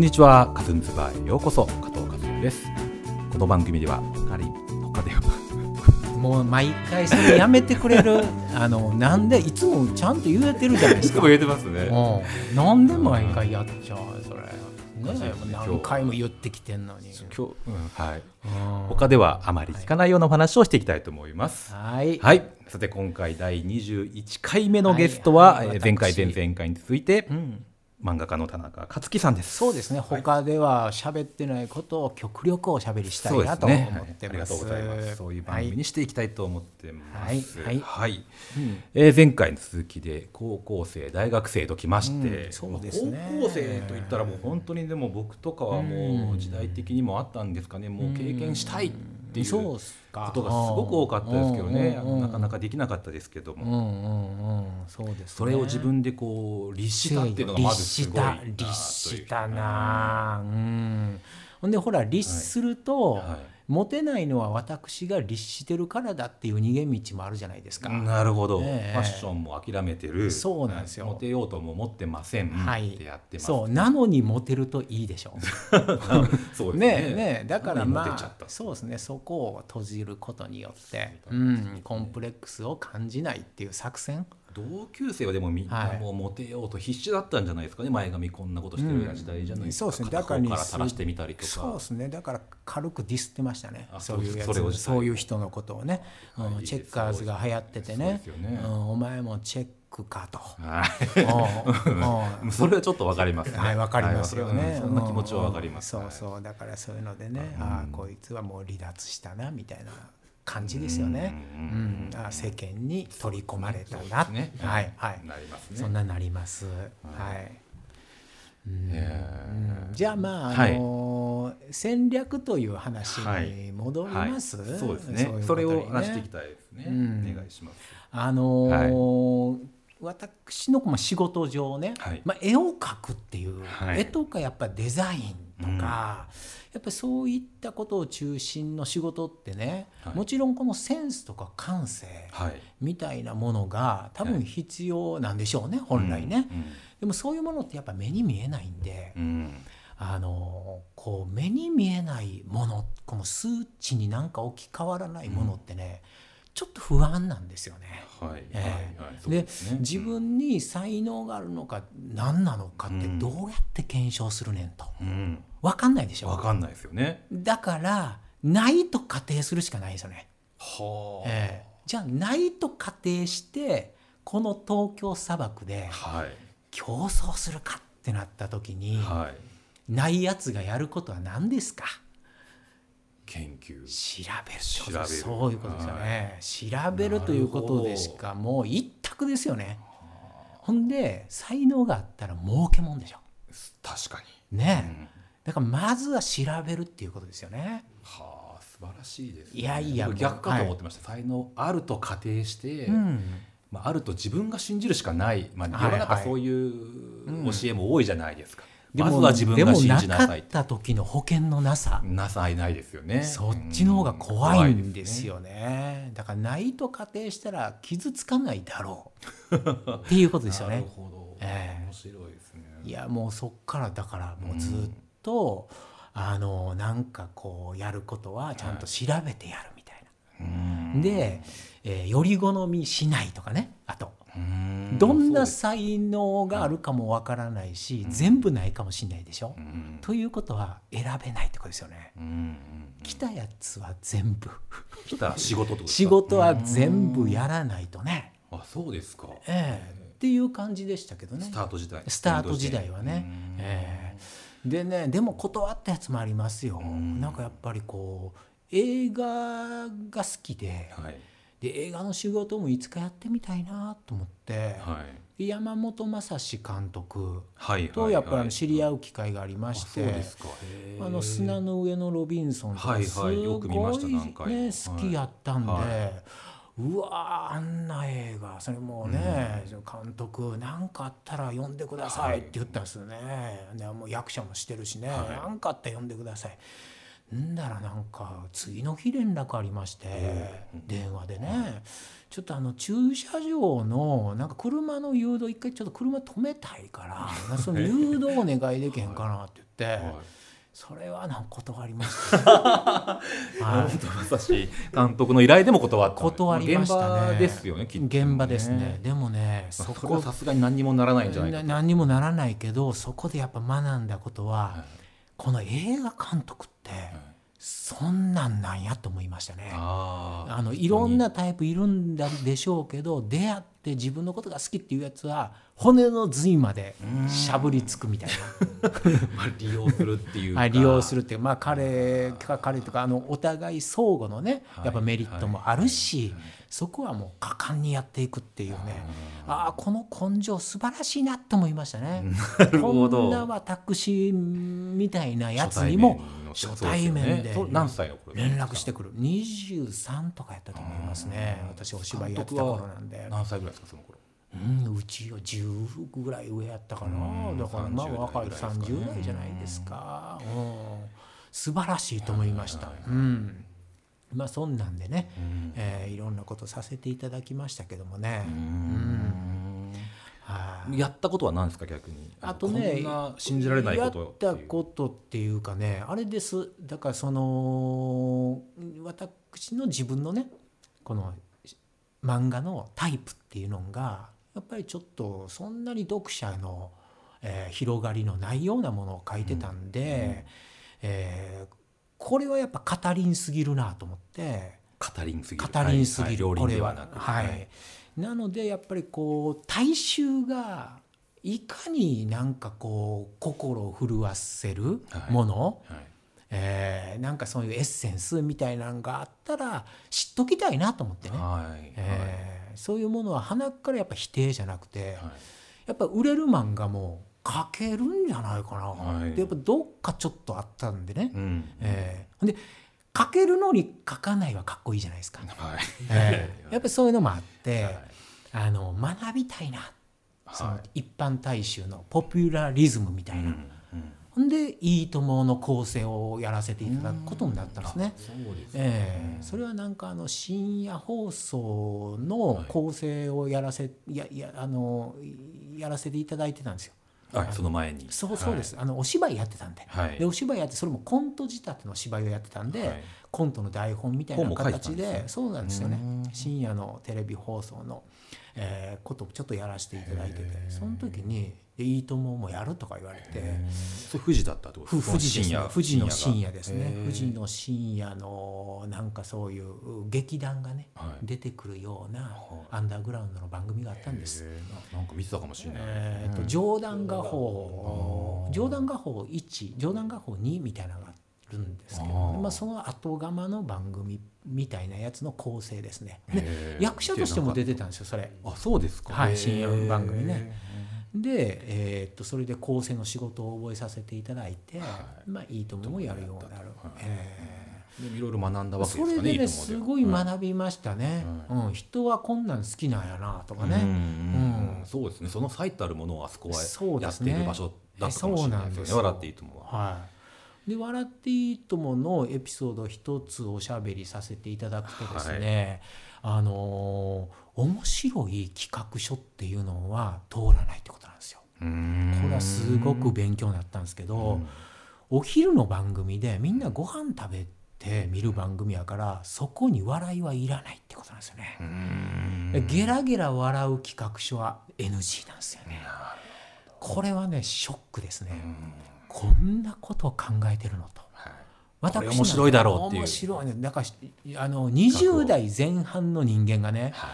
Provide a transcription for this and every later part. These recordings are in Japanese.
こんにちはカズンズバーへようこそ加藤和也です。この番組では他に他ではもう毎回それやめてくれる あのなんでいつもちゃんと言えてるじゃないですか。言えてますね。うん。なんで毎回やっちゃうそれ、ね何回も言ってきてんのに。今日、うんはい。うん。他ではあまり聞かないようなお話をしていきたいと思います。はい。はい。さて今回第21回目のゲストは、はいはい。えー前回私。前々回に続いてうん漫画家の田中克樹さんです。そうですね。他では喋ってないことを極力おしゃべりしたいなと思ってます、はい。ありがとうございます。そういう番組にしていきたいと思ってます。はい。はい。うん。えー前回の続きで高校生大学生ときまして、うん。そうですね。高校生といったらもう本当にでも僕とかはもう時代的にもあったんですかね。もう経験したいっていうことがすごく多かったですけどね。なかなかできなかったですけども、うんうんうんそれを自分でこう律したっていうのがまずすごい律したなうん。ほんでほら律すると、はいモテないのは私が律してるからだっていう逃げ道もあるじゃないですか、なるほど、ええ。ファッションも諦めてる。そうなんですよ。モテようとも思ってません、はいってやってます。そうなのにモテるといいでしょ そうですね。ねねだからまあそうですね。そこを閉じることによって、うん、コンプレックスを感じないっていう作戦同級生はでもみんなはい。もうモテようと必死だったんじゃないですかね。前髪こんなことしてるような時代じゃないですか、うん。そうですね。だから垂らしてみたりとか。そうですね。だから軽くディスってましたね。あそういうやつ。そういう人のことをね、うんはいチェッカーズが流行っててね。ね。うん、お前もチェックかと。それはちょっとわかりますね。はい、わかりますよね。はいそんな気持ちはわかります、うんうん。そうそう、だからそういうのでね、うん。ああ、こいつはもう離脱したなみたいな感じですよね。ううんん、ああ世間に取り込まれたな。ね。はい、はい。なりますね。そんななります。はい。じゃあまあ、あはい。のー戦略という話に戻ります、はい。そうですね。それを話していきたいですね、うん。お願いします。あのー私のまあ仕事上ね、はい。まあ、絵を描くっていう、はい。絵とかやっぱデザインとか、やっぱりそういったことを中心の仕事ってね、はい。もちろんこのセンスとか感性はい。みたいなものが多分必要なんでしょうね、本来ね、でもそういうものってやっぱ目に見えないんで、うんうん。あのこう目に見えないものこの数値になんか置き換わらないものってね、ちょっと不安なんですよね。はいええ。はいはい。そうで自分に才能があるのか何なのかってうん。どうやって検証するねんと。うん。分かんないでしょ。わかんないですよね。だからないと仮定するしかないですよね、はあ、ええ。じゃあないと仮定してこの東京砂漠ではい。競争するかってなった時に、はい。ないやつがやることは何ですか？研究。調べる調べる。そういうことですよね、調べるということでしかもう一択ですよね。ほんで才能があったら儲けもんでしょ。確かに、ね。え、うん。だからまずは調べるっていうことですよね。はあ素晴らしいです、ね、いやいや僕逆かと思ってました、才能あると仮定して、うん。まあ、あると自分が信じるしかない、まあ、はい世の中そういう教えも多いじゃないですか、でもま自分が信じなかさいった時の保険のなさ、なさいないですよね。そっちの方が怖いんですよ、よね。だからないと仮定したら傷つかないだろう。っていうことですよなるねほど、ええ。面白いですね。いやもうそっからだからもうずっと、あのなんかこうやることはちゃんと調べてやるみたいな。うん。で、えーより好みしないとかねあと。うんどんな才能があるかもわからないし、全部ないかもしれないでしょ？ということは選べないってことですよね。来たやつは全部。来た仕事と仕事は全部やらないとね、あそうですか。ええ。っていう感じでしたけどね。スタート時代。スタート時代はね。ええ。でねでも断ったやつもありますよ。ん。なんかやっぱりこう映画が好きではいで映画の仕事もいつかやってみたいなと思って、はい。山本昌史監督はいとやっぱり知り合うう機会がありまして。あの砂の上のロビンソンとはいはい。かすごいね好きやったんで、はうわーあんな映画それもうね、監督何かあったら呼んでくださいって言ったんですよね、でもう役者もしてるしねはい。何、かあったら呼んでくださいんだらなんか次の日連絡ありまして電話でね。ちょっとあの駐車場のなんか車の誘導一回ちょっと車止めたいから その誘導お願いできへんかなって言ってそれはなんか断りました、はい。監督の依頼でも断った。断りましたね。現場ですよね現場ですね。でもねまあそこさすがに何にもならないんじゃないかな何にもならないけどそこでやっぱ学んだことは、はいこの映画監督って、そんなんなんやと思いましたね。あのいろんなタイプいるんだでしょうけど出会って自自分のことが好きっていうやつは骨の髄までしゃぶりつくみたい まあ利用するっていうな、か。はい、利用するっていうまあ彼か彼とかあのお互い相互のねはい。やっぱメリットもあるし、そこはもう果敢にやっていくっていうね。ああこの根性素晴らしいなと思いましたね。なるほど。こんな私みたいなやつにも初対面で連絡してくる。23とかやったと思いますね。私お芝居やってた頃なんで、何歳ぐらいですかその頃？うん、うちは10ぐらい上やったかな。うん。だからまあ30代若いぐらいですかね。30代じゃないですか、うん、素晴らしいと思いました、はい。うんまあそんなんでね、うん。えーいろんなことさせていただきましたけどもね、うん。はい。やったことは何ですか逆に？あとね信じられないことやったことっていうかねあれです。だからその私の自分のねこの漫画のタイプっていうのがやっぱりちょっとそんなに読者の、えー広がりのないようなものを書いてたんで、えーこれはやっぱ語りんすぎるなと思って。語りんすぎる。語りんすぎる、はいはい。料これは。理ではなく。はい、なのでやっぱりこう大衆がいかになんかこう心を震わせるもの、はい。えーなんかそういうエッセンスみたいなのがあったら知っときたいなと思ってね、はい。えーそういうものは鼻からやっぱ否定じゃなくて、はい。やっぱ売れる漫画も書けるんじゃないかな、はい。でやっぱどっかちょっとあったんでね、うん。えー。で書けるのに書かないはかっこいいじゃないですか。はい。ええやっぱりそういうのもあって、はい。あの学びたいな、そのはい。一般大衆のポピュラリズムみたいな、うんうん。ほんで「いいとも!」の構成をやらせていただくことになったんですね。あそすね。ええそれはなんかあの深夜放送の構成をやらせ,、ややあのやらせていただいてたんですよ。はい。その前に。そうそうです、あのお芝居やってたんで,、はい。でお芝居やってそれもコント仕立ての芝居をやってたんで、はい。コントの台本みたいな形でね。そうなんですよね。うん。深夜のテレビ放送の、えーことをちょっとやらせていただいててその時に「でいいとも!」もやるとか言われて。富士だったってことふ富士ですね深夜富士の深夜がですね。富士の深夜のなんかそういう劇団がね、はい。出てくるようなはい。アンダーグラウンドの番組があったんです。ななんか見てたかもしれないえーと冗談画法冗談画法1冗談画法2みたいなのがあるんですけど、まあ、その後釜の番組みたいなやつの構成ですね。で役者としても出てたんですよそれ。あそうですか。はい深夜番組ねで、えーっとそれで構成の仕事を覚えさせていただいて、まあいいとももやるようになる。えーでいろいろ学んだわけそですかねれでねすごいは学びましたね、うん、人はこんなん好きなんやなとかね、うん。うん。うんそうですね。その最たるものをあそこはやっている場所だったかもしれないですよね。笑っていいともは。はい、で「笑っていいとも!」のエピソード一つおしゃべりさせていただくとですね、あのー面白い企画書っていうのは通らないってことなんですよ。これはすごく勉強になったんですけど、お昼の番組でみんなご飯食べて見る番組やからそこに笑いはいらないってことなんですよね。ゲラゲラ笑う企画書は NG なんですよね。これはねショックですね。こんなことを考えてるのと。はい私面白いだろうっていう。面白い。ね。だからあの20代前半の人間がね、はい。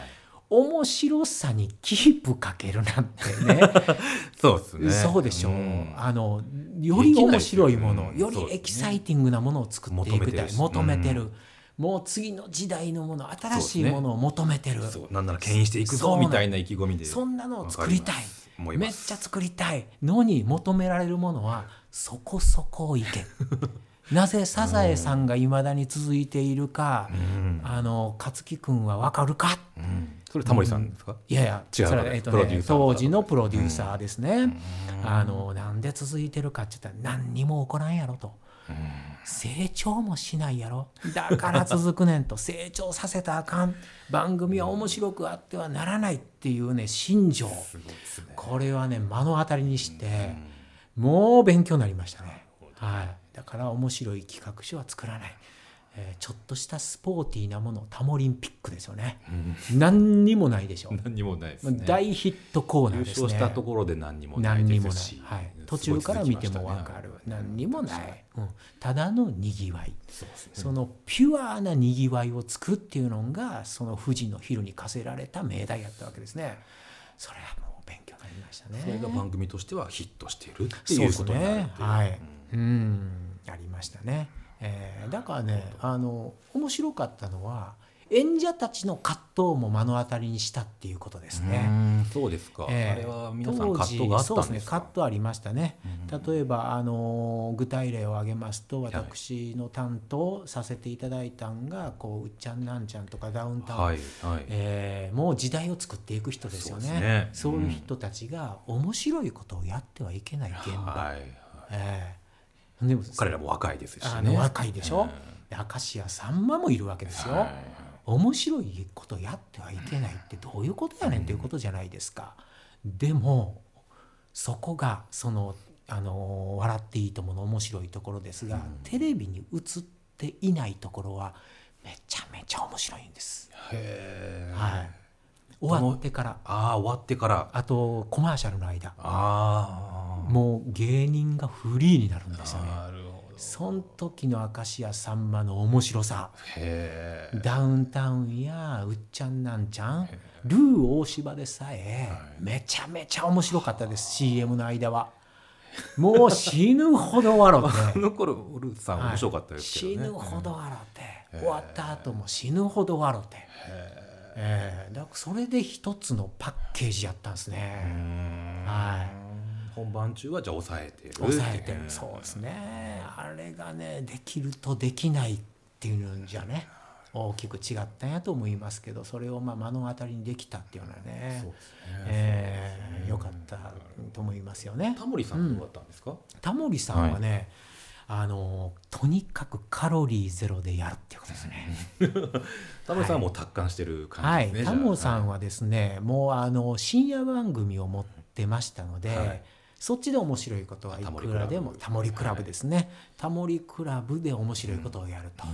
面白さにキープかけるなんてね。そうですね。そうでしょう、ん。あのより面白いもの、よねよりエキサイティングなものを作っていくたい求求めてる。しめてる。もう次の時代のもの新しいものを求めてる。そ,、そうなんなら牽引していくぞみたいな意気込みで。んなのを作りたい。めっちゃ作りたいのに求められるものはそこそこいけなぜサザエさんがいまだに続いているか、うん。あの勝木君は分かるか？うん。それタモリさんですか？いやいや違うそれはえっとね、当時のプロデューサーですね、あのなんで続いてるかって言ったら何にも起こらんやろと、成長もしないやろ。だから続くねんと。成長させたらあかん。番組は面白くあってはならないっていうね心情。すごいですね。これはね目の当たりにして、もう勉強になりましたね。はい、だから面白い企画書は作らない、えーちょっとしたスポーティーなものタモリンピックですよね。何にもないでしょ、何にもないですね。大ヒットコーナ優ーですね。勝したところで何にもない。ですし、はい、うん。途中から見ても分かる、ね。何にもない、うん、ただのにぎわい。そね。そのピュアなにぎわいを作るっていうのがその富士の昼に課せられた命題やったわけですね。それはもう勉強になりましたね。それが番組としてはヒットしているっていうことになるっていう。ね。はい。うんありましたね、えーだからねあの面白かったのは演者たちの葛藤も目の当たりにしたっていうことですうね。んそうですか、ええあれは皆さん葛藤があったんですか？そうですね葛藤ありましたね、例えばあの具体例を挙げますと私の担当させていただいたんがこううっちゃんなんちゃんとかダウンタウン、はいはい、えーもう時代を作っていく人ですよね。そうね。いう人たちが面白いことをやってはいけない現場、はい。えーでも彼らも若いですしね。あの若いでしょ、うん。で明石家さんまもいるわけですよ、はい。面白いことやってはいけないってどういうことやねんっていうことじゃないですか、でもそこがその「あの笑っていいとも」の面白いところですが、テレビに映っていないところはめちゃめちゃ面白いんです、はい、終わってから。ああ終わってから。あとコマーシャルの間。ああもう芸人がフリーになるんですよね。なるほど。その時の明石家さんまの面白さ。へえダウンタウンやうっちゃんなんちゃん。ルー大柴でさえめちゃめちゃ面白かったです CM の間は。もう死ぬほど笑っ あての頃ウルフさん面白かったですけどね、死ぬほど笑って。終わった後も死ぬほど笑ってええ。だからそれで一つのパッケージやったんですうねん。はい。本番中はじゃあ抑えてる抑えてる。うん。そうですね。あれがねできるとできないっていうのじゃね大きく違ったんやと思いますけどそれをまあ目の当たりにできたっていうのはねそうですね。ええよかったと思いますよね。タモリさんどうだったんですか、タモリさんはね、あのとにかくカロリーゼロでやるっていうことですね。タモリさんはもう達観してるはい感じですね、、タモさんははですね、もうあの深夜番組を持ってましたので、はい。そっちで面白いことはいくらでもタタモリクラブ。モリクラブですね、タモリクラブで面白いことをやると、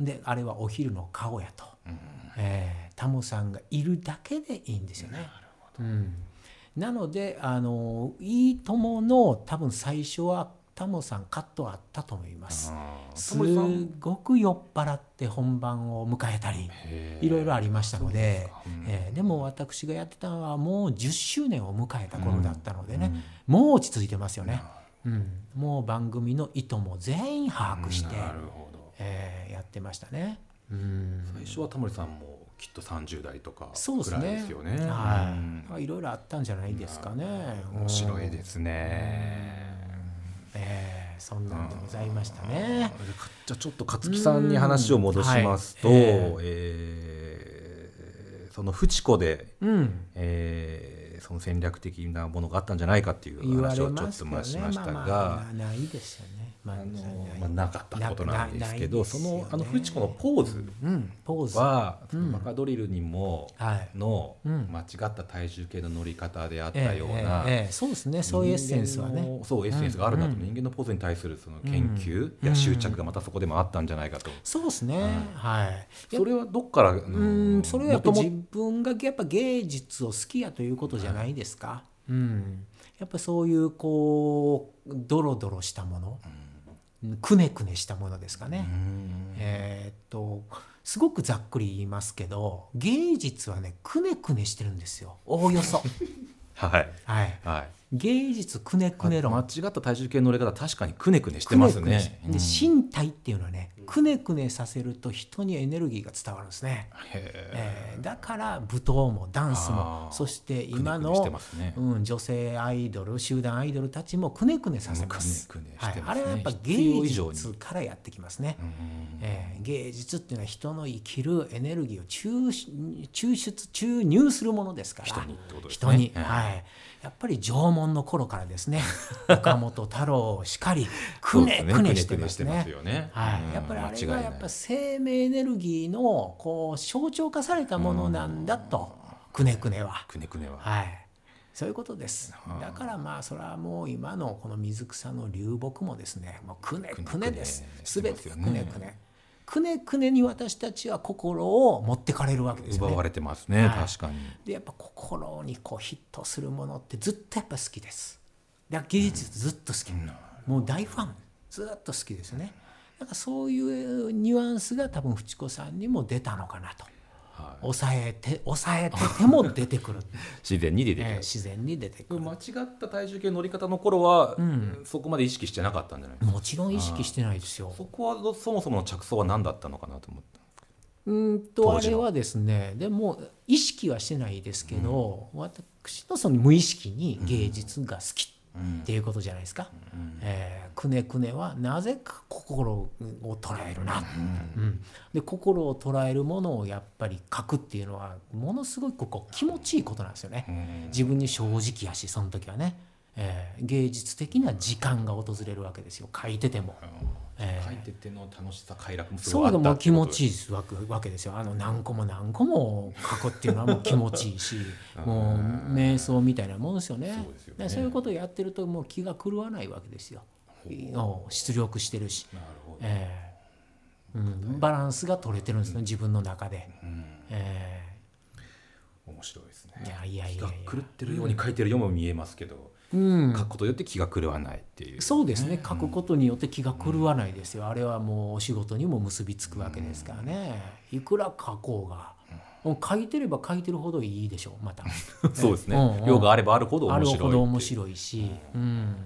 であれはお昼の顔やと、えータモさんがいるだけでいいんですよね。うん、なのであの「いいとも!」の多分最初はタモさんカットあったと思います。すごく酔っ払って本番を迎えたりいろいろありましたのででうん。えーでも私がやってたのはもう10周年を迎えた頃だったのでね、もう落ち着いてますよね、うん、もう番組の意図も全員把握して、えーやってましたね。うん。最初はタモリさんもきっと30代とかそうですね。くらいですよね。うん。はい、いろいろあったんじゃないですかね。面白いですねえーそんなんでございましたね。じゃあちょっと勝木さんに話を戻しますと、うんはいええーそのフチコで、うん、えーその戦略的なものがあったんじゃないかっていう話をちょっとましましたが、まあまあないですよね。まあないまあ、なかったことなんですけどなそのあのフチコのポーズうん、ポーズ。は、うんバカドリルにもはい。のうん間違った体重計の乗り方であったええような、ええええそうですね。そういうエッセンスはね。そうエッセンスがあるなと、うん人間のポーズに対するその研究うんや執着がまたそこでもあったんじゃないかと、そうですね。はい。それはどっから、ううん、それはやっぱ自分がやっぱ芸術を好きやということじゃないですか。うん。やっぱそういうこうドロドロしたもの、くねくねしたものですかね。えーっとすごくざっくり言いますけど芸術はねくねくねしてるんですよ。おおよそ。はい。はい。はい。芸術くねくね論。間違った体重計の乗り方確かにくねくねしてますくねくねしねで身体っていうのはねくねくねさせると人にエネルギーが伝わるんですね、へえーだから舞踏もダンスもそしてえ今のくね。うん、女性アイドル集団アイドルたちもくねくねさせます,、くねくね。はい。あれはやっぱ芸術からやってきますね、うんえー芸術っていうのは人の生きるエネルギーを抽出注入するものですから。人にはいやっぱり縄文の頃からですね 岡本太郎しかりくねくねしてますね。くねやっぱりあれがやっぱ生命エネルギーのこう象徴化されたものなんだとくねくねは。くねくねは。はい、そういうことです。はあだからまあそれはもう今のこの水草の流木もですねもうくねくねです。すよね。くねくねくねくねに私たちは心を持ってかれるわけですよね。奪われてますね、はい。確かに。でやっぱ心にこうヒットするものってずっとやっぱ好きです。だから芸術ずっと好き、もう大ファン。ずっと好きですよね。だからそういうニュアンスが多分淵子さんにも出たのかなと。はい抑えて抑えてても出てくる、自然に出てくるえー自然に出てくる。間違った体重計乗り方の頃は、そこまで意識してなかったんじゃないですか？もちろん意識してないですよ。そこはどそもそもの着想は何だったのかなと思った。うーんとあれはですねでも意識はしてないですけど、私のその無意識に芸術が好きっていうことじゃないですか。えーくねくねはなぜか心を捉えるな、うん。で心を捉えるものをやっぱり書くっていうのはものすごくこう気持ちいいことなんですよね。自分に正直やしその時はね、えー芸術的な時間が訪れるわけですよ。書いてても。えー書いてての楽しさ快楽もすそういうのごいあったも気持ちいいわけですよ。あの何個も何個も書くっていうのはもう気持ちいいし もう瞑想みたいなもんですよね。そうね。でそういうことをやってるともう気が狂わないわけですよ。お出力してるし、なるほど、えーうん、バランスが取れてるんですね自分の中で、え面白いですね。ーいやいやい気がや。いや狂ってるように書いてるようも見えますけど、うん。書くことによって気が狂わないっていうそうですね。書くことによって気が狂わないですよ、あれはもうお仕事にも結びつくわけですからね、いくら書こうが、もう書いてれば書いてるほどいいでしょうまた。そうですね、うん。うん。量があればあるほど面白いほど面い白いし、うん、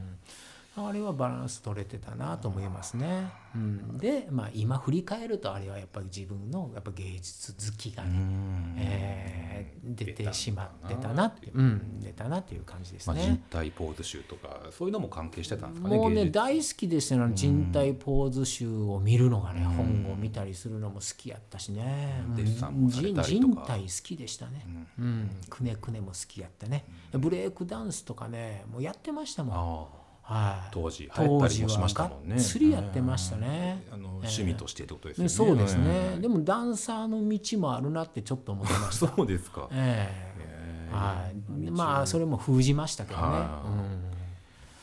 あれはバランス取れてたなと思いますね。うん、で、まあ、今振り返るとあれはやっぱり自分のやっぱ芸術好きがね、えー出てしまってたなって、うん、出たなっていう感じですまあ、人ね。体ポーズ集とかそういうのも関係してたんですかねもうね大好きでしたよ人体ポーズ集を見るのがね、本を見たりするのも好きやったしね、デッサンもされたりとか。人人体好きでしたね、うん。くねくねも好きやったね、ブレイクダンスとかねもうやってましたもんはい、当時流行ったりもしましたもんね。当時はがっつりやってましたね。あの趣味としてってことですよね、ねそうですね、はいでもダンサーの道もあるなってちょっと思ってました。そうですか、ええ。えはい、まあそれも封じましたけどね、は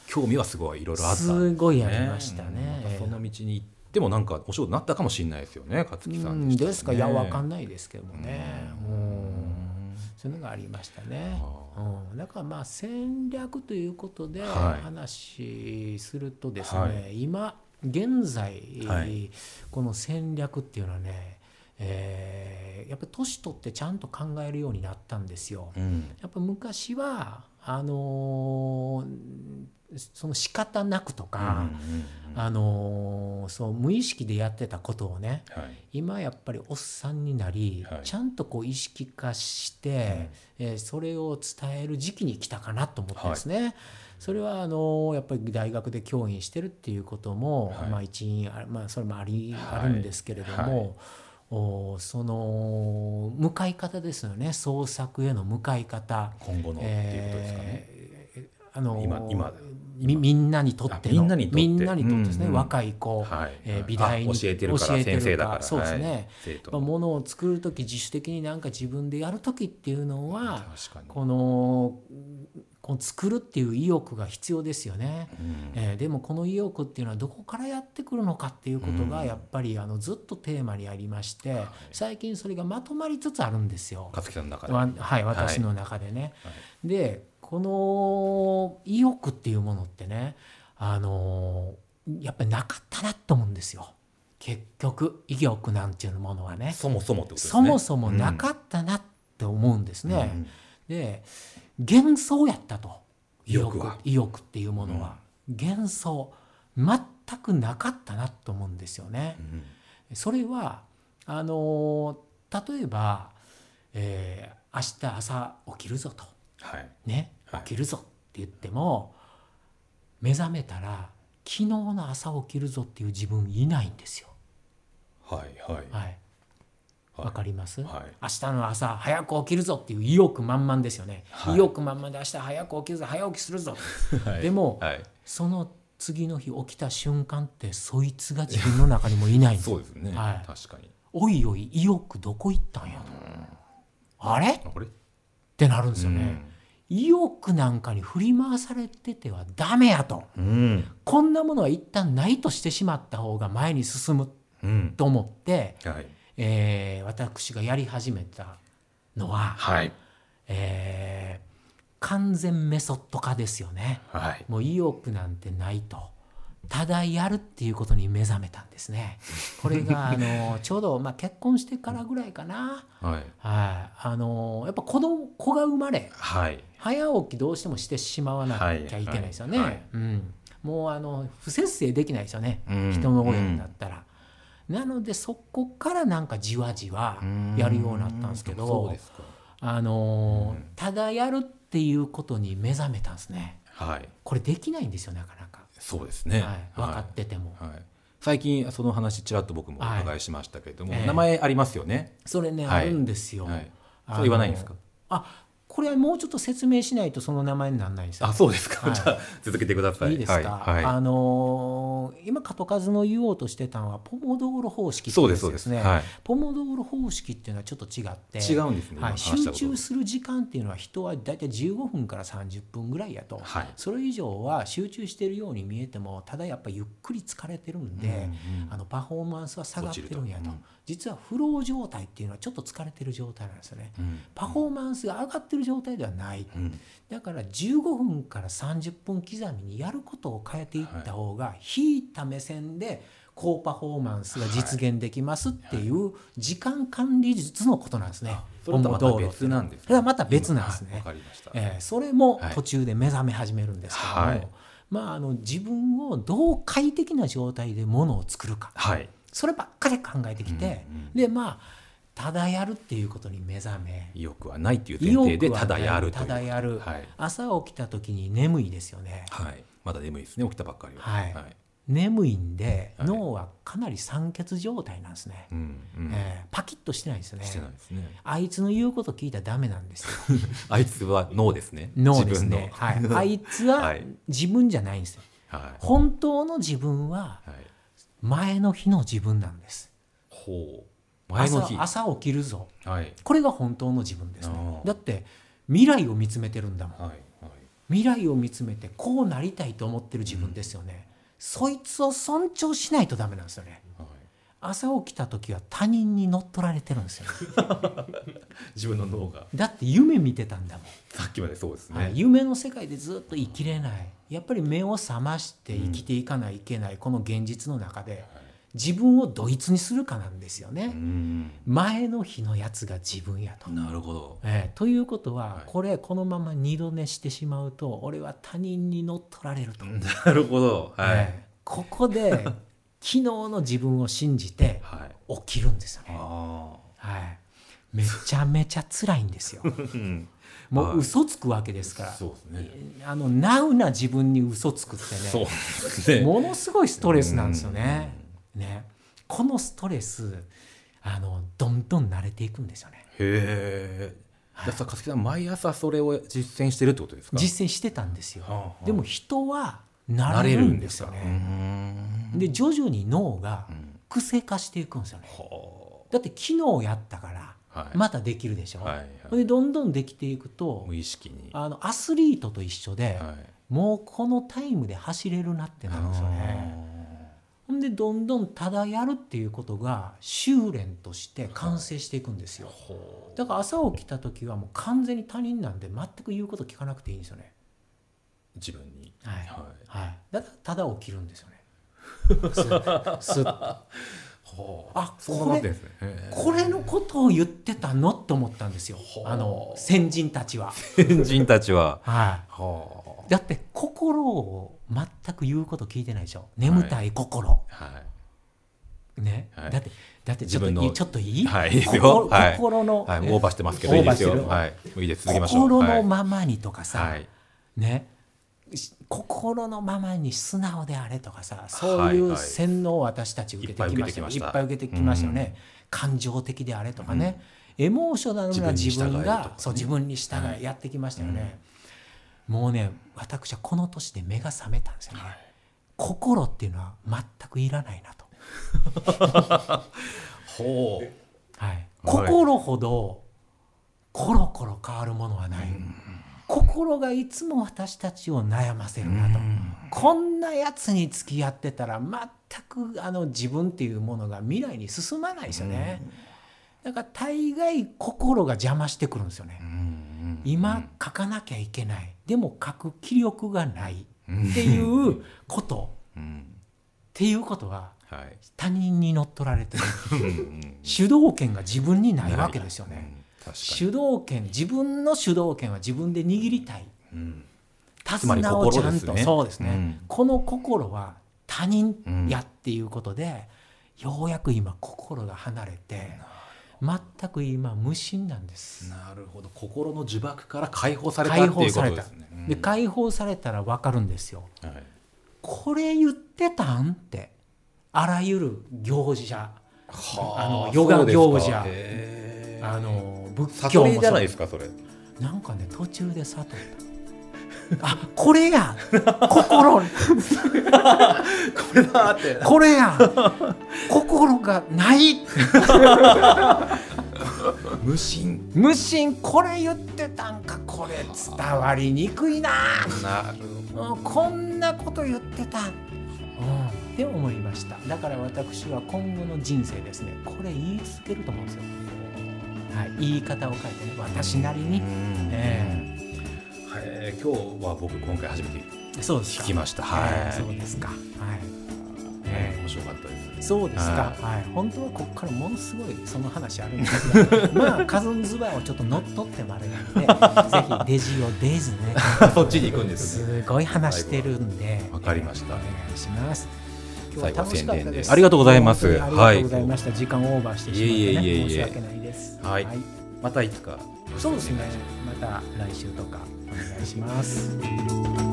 興味はすごいいろいろあった。んすごいありましたね。その道に行ってもなんかお仕事になったかもしれないですよね勝木さうん。ですか。いやわかんないですけどもねうんそういうのがありましたね、うん、だからまあ戦略ということではい。話するとですね、はい。今現在、はい。この戦略っていうのはね、えーやっぱり年取ってちゃんと考えるようになったんですよ。うん。やっぱ昔はあのーその仕方なくとか、あのーそう無意識でやってたことをねはい。今やっぱりおっさんになり、はい。ちゃんとこう意識化して、えーそれを伝える時期に来たかなと思ってですね、それはあのやっぱり大学で教員してるっていうことも、はい。まあ一因あまあそれもあり、はい。あるんですけれども、その向かい方ですよね。創作への向かい方。今後のっていうことですかね、えーあの今今みみんなにとってみんなにとって。ですね、うんうん若い子、はい。えー美大にあ教えてるから先生だから。そうですね、はいまあ、ものを作る時自主的になんか自分でやる時っていうのはこのこの作るっていう意欲が必要ですよね、うん。えーでもこの意欲っていうのはどこからやってくるのかっていうことがやっぱりあのずっとテーマにありまして最近それがまとまりつつあるんですよ。勝木さんの中で。わはい私の中でね。でこの意欲っていうものってねあのやっぱりなかったなと思うんですよ。結局意欲なんていうものはね。そもそもってことですね。そもそもなかったなって思うんですね。うん。で幻想やったと。意欲は。意欲っていうものは、幻想全くなかったなと思うんですよね。うん。それはあの例えば、えー明日朝起きるぞと。はい。ね？はい。起きるぞって言っても、目覚めたら昨日の朝起きるぞっていう自分いないんですよ。はいはい。はい、わかります、はい。明日の朝早く起きるぞっていう意欲満々ですよね、はい。意欲満々で明日早く起きるぞ。早起きするぞ。はい。でもはい。その次の日起きた瞬間ってそいつが自分の中にもいないそうですね、はい。確かに。おいおい意欲どこ行ったんやと。あれ？ってなるんですよね、意欲なんかに振り回されててはダメやと。うん。こんなものは一旦ないとしてしまった方が前に進むうん。と思って、はいえー私がやり始めたのは、はいえー完全メソッド化ですよね。はいもう意欲なんてないとただやるっていうことに目覚めたんですね。これがあのちょうど、まあ、結婚してからぐらいかな。はいはい、あのやっぱ子供子が生まれはい早起きどうしてもしてしまわなきゃいけないですよね。うん、もうあの不節制できないですよね、うん人の親になったら。なのでそこからなんかじわじわうん。やるようになったんですけど、そうですか。あのうん。ただやるっていうことに目覚めたんですね。はい。これできないんですよなかなか、そうですね。はい、分かってても。はい。最近その話ちらっと僕もお伺いしましたけれども、はいええ。名前ありますよね、それね、はい。あるんですよ。はい、そう言わないんですか？あこれはもうちょっと説明しないとその名前にならないんですよ。あそうですか、はい。じゃあ続けてください。いいですか、はい。はい。あのー今門数の言おうとしてたのはポモドーロ方式そうですそうですつです。ね。はい。ポモドーロ方式っていうのはちょっと違って。違うんですね、はい、集中する時間っていうのは人は大体15分から30分ぐらいやと、はい。それ以上は集中しているように見えてもただやっぱりゆっくり疲れてるんで、うんうんあのパフォーマンスは下がってるんやと実はフロー状態っていうのはちょっと疲れてる状態なんですよね。うん。パフォーマンスが上がってる状態ではない、うん。だから15分から30分刻みにやることを変えていった方が引いた目線で高パフォーマンスが実現できますっていう時間管理術のことなんですね。それとはまた別なんですね。それは。また別なんですね。はいわかりました、えーそれもはい。途中で目覚め始めるんですけども、はい。まあ、あの自分をどう快適な状態でものを作るか。はいそればっかり考えてきて、うんうんでまあただやるっていうことに目覚め意欲はないっていう意前提でただやるただやる、はい、朝起きた時に眠いですよね、はい、まだ眠いですね起きたばっかりは。はい。はい。眠いんで、はい。脳はかなり酸欠状態なんですね、うんうん。えーパキッとしてないですよね。してないですね。あいつの言うこと聞いたらダメなんですよ。あいつは脳ですね。脳ですね、はい、あいつは はい。自分じゃないんですよ。はい。本当の自分ははい前の日の自分なんです。ほう。前の日。朝朝起きるぞ。はい。これが本当の自分ですね。だって未来を見つめてるんだもん。はいはい。未来を見つめてこうなりたいと思ってる自分ですよね、そいつを尊重しないとダメなんですよね。はい朝起きた時は他人に乗っ取られてるんですよ。自分の脳が。だって夢見てたんだもん、さっきまでそうですね、はい。夢の世界でずっと生きれない。やっぱり目を覚まして生きていかないといけない、この現実の中で自分をドイツにするかなんですよね、うん。前の日のやつが自分やと。なるほど。えーということは、はい。これこのまま二度寝してしまうと俺は他人に乗っ取られると、なるほど。はい、えーここで 昨日の自分を信じてはい。起きるんですよね、あはい、めちゃめちゃ辛いんですよ。もはい。う嘘つくわけですから、そうですね。あのナウな自分に嘘つくってね。ね。ものすごいストレスなんですよね。ね。このストレスあのどんどん慣れていくんですよね。へえじゃあさかすきさん毎朝それを実践してるってことですか？実践してたんですよ。はあはあ。でも人はな慣れるんですすよね。ねで徐々に脳がうん癖化していくんですよね。はだって昨日やったからまたできるでしょ？はいはいでどんどんできていくと無意識にあのアスリートと一緒で、はいもうこのタイムで走れるなってなるんですよね。ほんでどんどんただやるっていうことが修練として完成していくんですよ。ほだから朝起きた時はもう完全に他人なんで全く言うこと聞かなくていいんですよね。う自分に。はい。ははい、だからただ起きるんですよね。すすっ。あそんななってんですね。これのことを言ってたのと思ったんですよ。ほう。あの先人たちは。先人たちは。は、はいだって心を全く言うこと聞いてないでしょ。眠たい心、あはい。ね、はい。だってだってちょっと自分のいいちょっといい、はい。いいですよ。心はい。心の、はい、ねオーバーしてますけどいいですよ。はい。いいです。続けましょう。心のはい。ままにとかさ、はい。ね。し心のままに素直であれとかさそういうはいはい洗脳を私たち受けてきましたよい。っぱい受けてきました。いっぱい受けてきましたよね、感情的であれとかね、エモーショナルな自分がそう自分に従はいいやってきましたよね、もうね私はこの年で目が覚めたんですよね、心っていうのは全くいらないなと、ほう。はい、心ほどコロコロ変わるものはない、心がいつも私たちを悩ませるなと、こんなやつに付き合ってたら全くあの自分っていうものが未来に進まないですよね、だから大概心が邪魔してくるんですよね、今書かなきゃいけない。でも書く気力がない。っていうこと、っていうことははい。他人に乗っ取られてる。主導権が自分にないわけですよね。主導権自分の主導権は自分で握りたい。にうん。手綱をちゃんと、ね。そうですね、うん。この心は他人やっていうことで、ようやく今心が離れて全く今無心なんです。なるほど。心の呪縛から解放されたっていうことですね。うん。で解放されたら分かるんですよ。はい。これ言ってたんってあらゆる行者。はあのヨガ行者。へー。あの仏教悟りじゃないですかそれ。なんかね途中で悟った。あこれや。心。これだって。これや。心がない。無心。無心。これ言ってたんかこれ伝わりにくいな。なるうんこんなこと言ってた、うん、って思いました。だから私は今後の人生ですねこれ言い続けると思うんですよ、はい、言い方を変えてね私なりに、えはい今日は僕今回初めて聞きました。はい。ええそうですか。はい。え面白かったです。そうですか、ははい、本当はここからものすごいその話あるんですが まあカズンズバーをちょっと乗っ取ってもあれなんで ぜひデジオデイズね。そっちに行くんですね。すごい話してるんで。わかりました。お願いします今日は楽しかったです。ありがとうございます。ありがとうございました、時間オーバーしてしまって、ね、いえいえいえいえ申し訳ないです。はい。またいつかそうですね。また来週とかお願いします